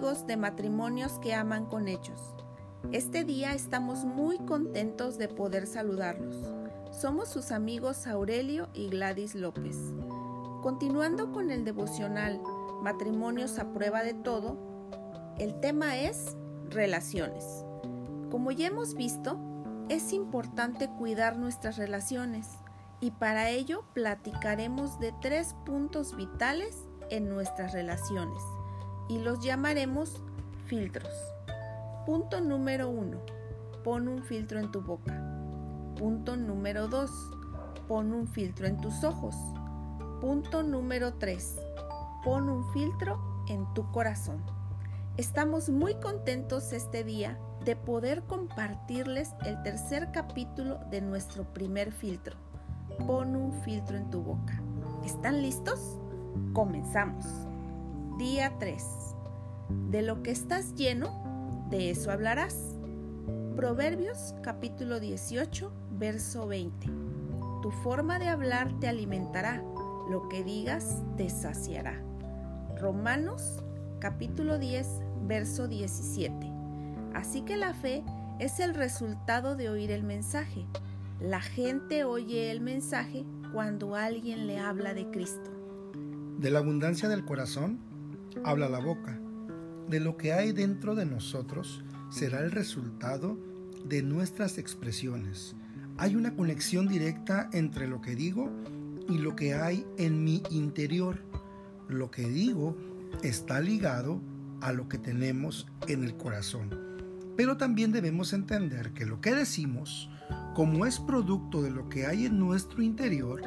amigos de matrimonios que aman con hechos. Este día estamos muy contentos de poder saludarlos. Somos sus amigos Aurelio y Gladys López. Continuando con el devocional Matrimonios a prueba de todo, el tema es relaciones. Como ya hemos visto, es importante cuidar nuestras relaciones y para ello platicaremos de tres puntos vitales en nuestras relaciones y los llamaremos filtros. Punto número uno, pon un filtro en tu boca. Punto número dos, pon un filtro en tus ojos. Punto número tres, pon un filtro en tu corazón. Estamos muy contentos este día de poder compartirles el tercer capítulo de nuestro primer filtro. Pon un filtro en tu boca. ¿Están listos? Comenzamos. Día 3. De lo que estás lleno, de eso hablarás. Proverbios capítulo 18, verso 20. Tu forma de hablar te alimentará, lo que digas te saciará. Romanos capítulo 10, verso 17. Así que la fe es el resultado de oír el mensaje. La gente oye el mensaje cuando alguien le habla de Cristo. De la abundancia del corazón habla la boca. De lo que hay dentro de nosotros será el resultado de nuestras expresiones. Hay una conexión directa entre lo que digo y lo que hay en mi interior. Lo que digo está ligado a lo que tenemos en el corazón. Pero también debemos entender que lo que decimos como es producto de lo que hay en nuestro interior,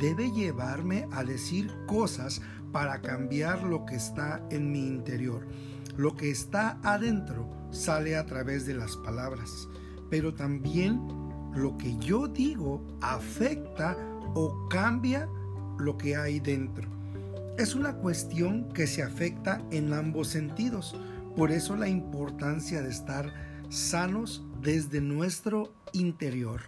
debe llevarme a decir cosas para cambiar lo que está en mi interior. Lo que está adentro sale a través de las palabras, pero también lo que yo digo afecta o cambia lo que hay dentro. Es una cuestión que se afecta en ambos sentidos. Por eso la importancia de estar sanos desde nuestro interior.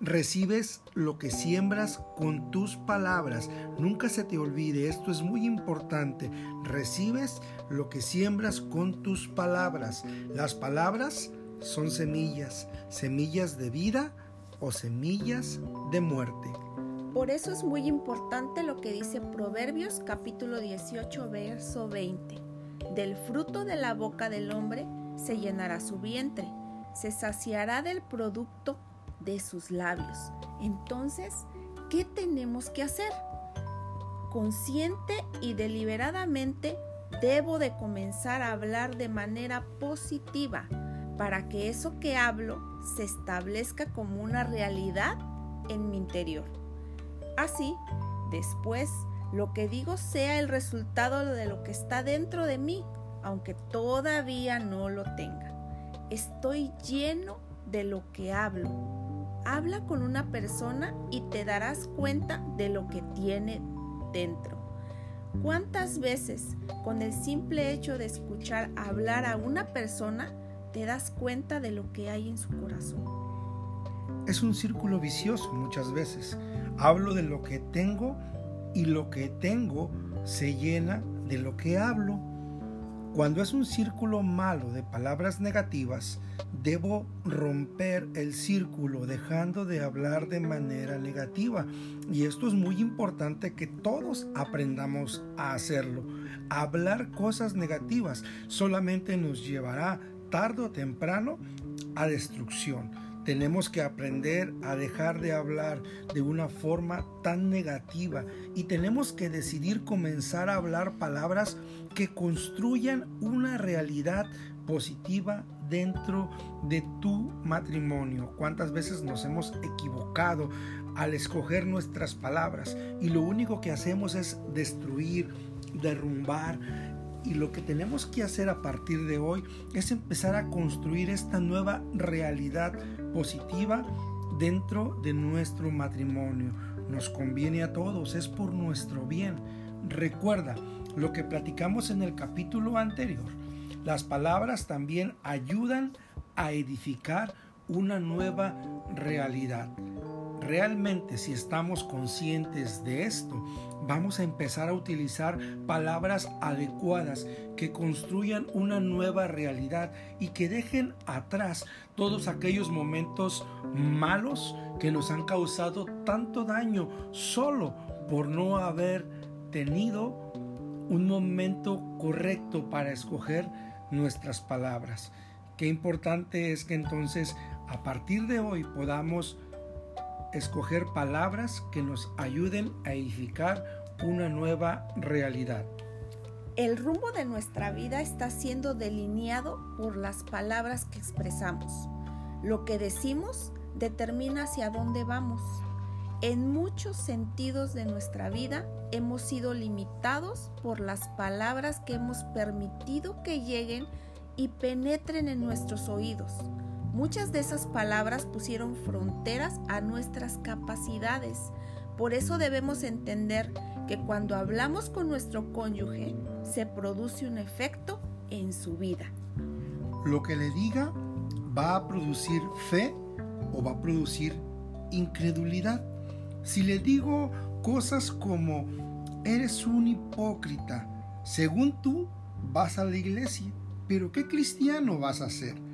Recibes lo que siembras con tus palabras. Nunca se te olvide, esto es muy importante. Recibes lo que siembras con tus palabras. Las palabras son semillas, semillas de vida o semillas de muerte. Por eso es muy importante lo que dice Proverbios capítulo 18, verso 20. Del fruto de la boca del hombre se llenará su vientre se saciará del producto de sus labios. Entonces, ¿qué tenemos que hacer? Consciente y deliberadamente debo de comenzar a hablar de manera positiva para que eso que hablo se establezca como una realidad en mi interior. Así, después, lo que digo sea el resultado de lo que está dentro de mí, aunque todavía no lo tenga. Estoy lleno de lo que hablo. Habla con una persona y te darás cuenta de lo que tiene dentro. ¿Cuántas veces con el simple hecho de escuchar hablar a una persona te das cuenta de lo que hay en su corazón? Es un círculo vicioso muchas veces. Hablo de lo que tengo y lo que tengo se llena de lo que hablo. Cuando es un círculo malo de palabras negativas, debo romper el círculo dejando de hablar de manera negativa. Y esto es muy importante que todos aprendamos a hacerlo. Hablar cosas negativas solamente nos llevará tarde o temprano a destrucción. Tenemos que aprender a dejar de hablar de una forma tan negativa y tenemos que decidir comenzar a hablar palabras que construyan una realidad positiva dentro de tu matrimonio. ¿Cuántas veces nos hemos equivocado al escoger nuestras palabras y lo único que hacemos es destruir, derrumbar y lo que tenemos que hacer a partir de hoy es empezar a construir esta nueva realidad positiva dentro de nuestro matrimonio. Nos conviene a todos, es por nuestro bien. Recuerda lo que platicamos en el capítulo anterior. Las palabras también ayudan a edificar una nueva realidad. Realmente si estamos conscientes de esto, vamos a empezar a utilizar palabras adecuadas que construyan una nueva realidad y que dejen atrás todos aquellos momentos malos que nos han causado tanto daño solo por no haber tenido un momento correcto para escoger nuestras palabras. Qué importante es que entonces a partir de hoy podamos escoger palabras que nos ayuden a edificar una nueva realidad. El rumbo de nuestra vida está siendo delineado por las palabras que expresamos. Lo que decimos determina hacia dónde vamos. En muchos sentidos de nuestra vida hemos sido limitados por las palabras que hemos permitido que lleguen y penetren en nuestros oídos. Muchas de esas palabras pusieron fronteras a nuestras capacidades. Por eso debemos entender que cuando hablamos con nuestro cónyuge se produce un efecto en su vida. Lo que le diga va a producir fe o va a producir incredulidad. Si le digo cosas como, eres un hipócrita, según tú vas a la iglesia, pero ¿qué cristiano vas a ser?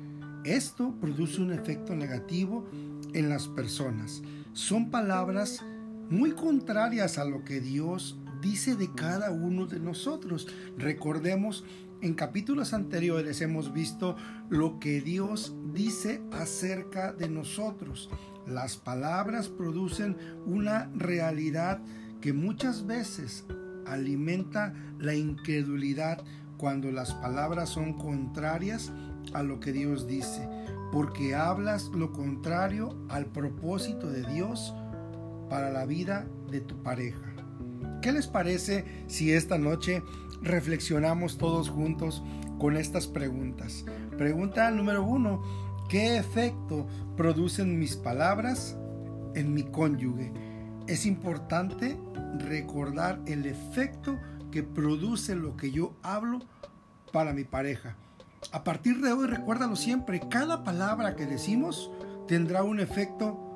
Esto produce un efecto negativo en las personas. Son palabras muy contrarias a lo que Dios dice de cada uno de nosotros. Recordemos, en capítulos anteriores hemos visto lo que Dios dice acerca de nosotros. Las palabras producen una realidad que muchas veces alimenta la incredulidad cuando las palabras son contrarias a lo que Dios dice, porque hablas lo contrario al propósito de Dios para la vida de tu pareja. ¿Qué les parece si esta noche reflexionamos todos juntos con estas preguntas? Pregunta número uno, ¿Qué efecto producen mis palabras en mi cónyuge? Es importante recordar el efecto que produce lo que yo hablo para mi pareja. A partir de hoy, recuérdalo siempre, cada palabra que decimos tendrá un efecto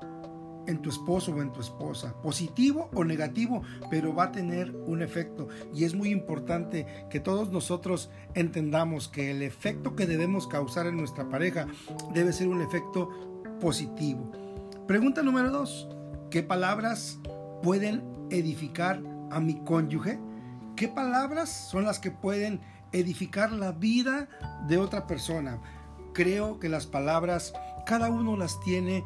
en tu esposo o en tu esposa, positivo o negativo, pero va a tener un efecto. Y es muy importante que todos nosotros entendamos que el efecto que debemos causar en nuestra pareja debe ser un efecto positivo. Pregunta número dos, ¿qué palabras pueden edificar a mi cónyuge? ¿Qué palabras son las que pueden edificar la vida de otra persona? Creo que las palabras, cada uno las tiene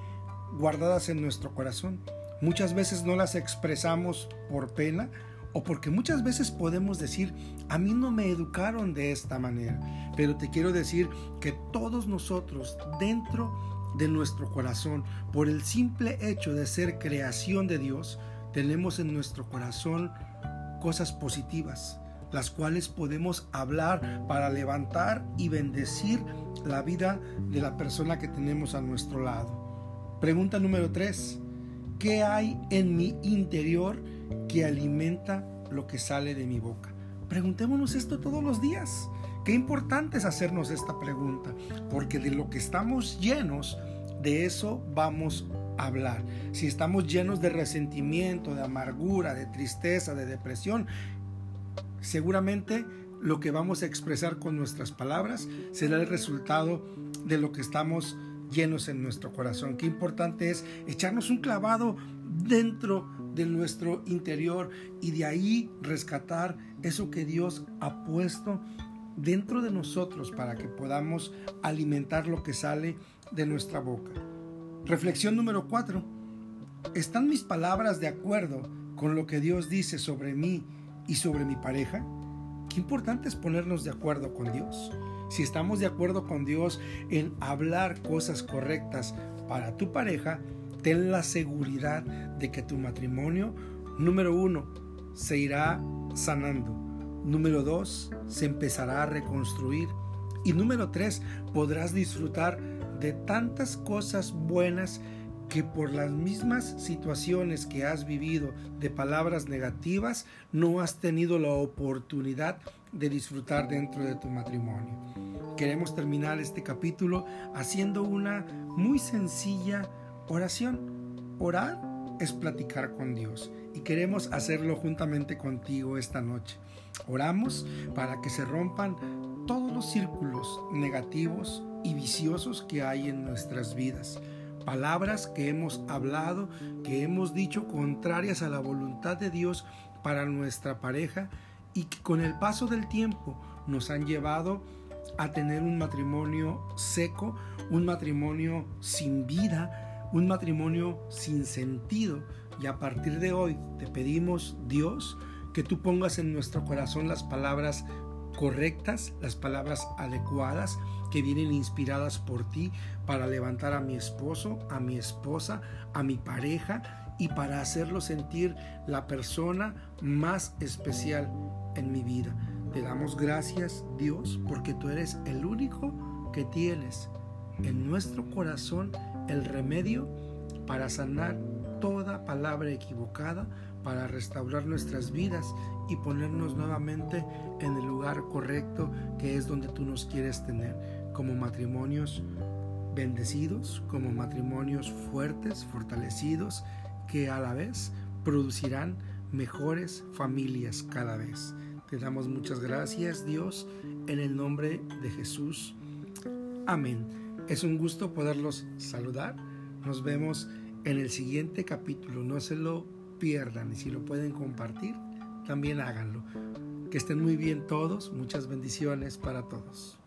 guardadas en nuestro corazón. Muchas veces no las expresamos por pena o porque muchas veces podemos decir, a mí no me educaron de esta manera. Pero te quiero decir que todos nosotros dentro de nuestro corazón, por el simple hecho de ser creación de Dios, tenemos en nuestro corazón cosas positivas, las cuales podemos hablar para levantar y bendecir la vida de la persona que tenemos a nuestro lado. Pregunta número 3. ¿Qué hay en mi interior que alimenta lo que sale de mi boca? Preguntémonos esto todos los días. Qué importante es hacernos esta pregunta, porque de lo que estamos llenos, de eso vamos a hablar. Si estamos llenos de resentimiento, de amargura, de tristeza, de depresión, seguramente lo que vamos a expresar con nuestras palabras será el resultado de lo que estamos llenos en nuestro corazón. Qué importante es echarnos un clavado dentro de nuestro interior y de ahí rescatar eso que Dios ha puesto dentro de nosotros para que podamos alimentar lo que sale de nuestra boca. Reflexión número 4. ¿Están mis palabras de acuerdo con lo que Dios dice sobre mí y sobre mi pareja? Qué importante es ponernos de acuerdo con Dios si estamos de acuerdo con Dios en hablar cosas correctas para tu pareja, ten la seguridad de que tu matrimonio, número uno, se irá sanando. Número dos, se empezará a reconstruir. Y número tres, podrás disfrutar de tantas cosas buenas que por las mismas situaciones que has vivido de palabras negativas, no has tenido la oportunidad de disfrutar dentro de tu matrimonio. Queremos terminar este capítulo haciendo una muy sencilla oración. Orar es platicar con Dios y queremos hacerlo juntamente contigo esta noche. Oramos para que se rompan todos los círculos negativos y viciosos que hay en nuestras vidas. Palabras que hemos hablado, que hemos dicho contrarias a la voluntad de Dios para nuestra pareja y que con el paso del tiempo nos han llevado a tener un matrimonio seco, un matrimonio sin vida, un matrimonio sin sentido. Y a partir de hoy te pedimos, Dios, que tú pongas en nuestro corazón las palabras correctas, las palabras adecuadas que vienen inspiradas por ti para levantar a mi esposo, a mi esposa, a mi pareja y para hacerlo sentir la persona más especial en mi vida. Te damos gracias, Dios, porque tú eres el único que tienes en nuestro corazón el remedio para sanar toda palabra equivocada, para restaurar nuestras vidas y ponernos nuevamente en el lugar correcto que es donde tú nos quieres tener, como matrimonios bendecidos, como matrimonios fuertes, fortalecidos, que a la vez producirán mejores familias cada vez. Te damos muchas gracias, Dios, en el nombre de Jesús. Amén. Es un gusto poderlos saludar. Nos vemos en el siguiente capítulo. No se lo pierdan y si lo pueden compartir, también háganlo. Que estén muy bien todos. Muchas bendiciones para todos.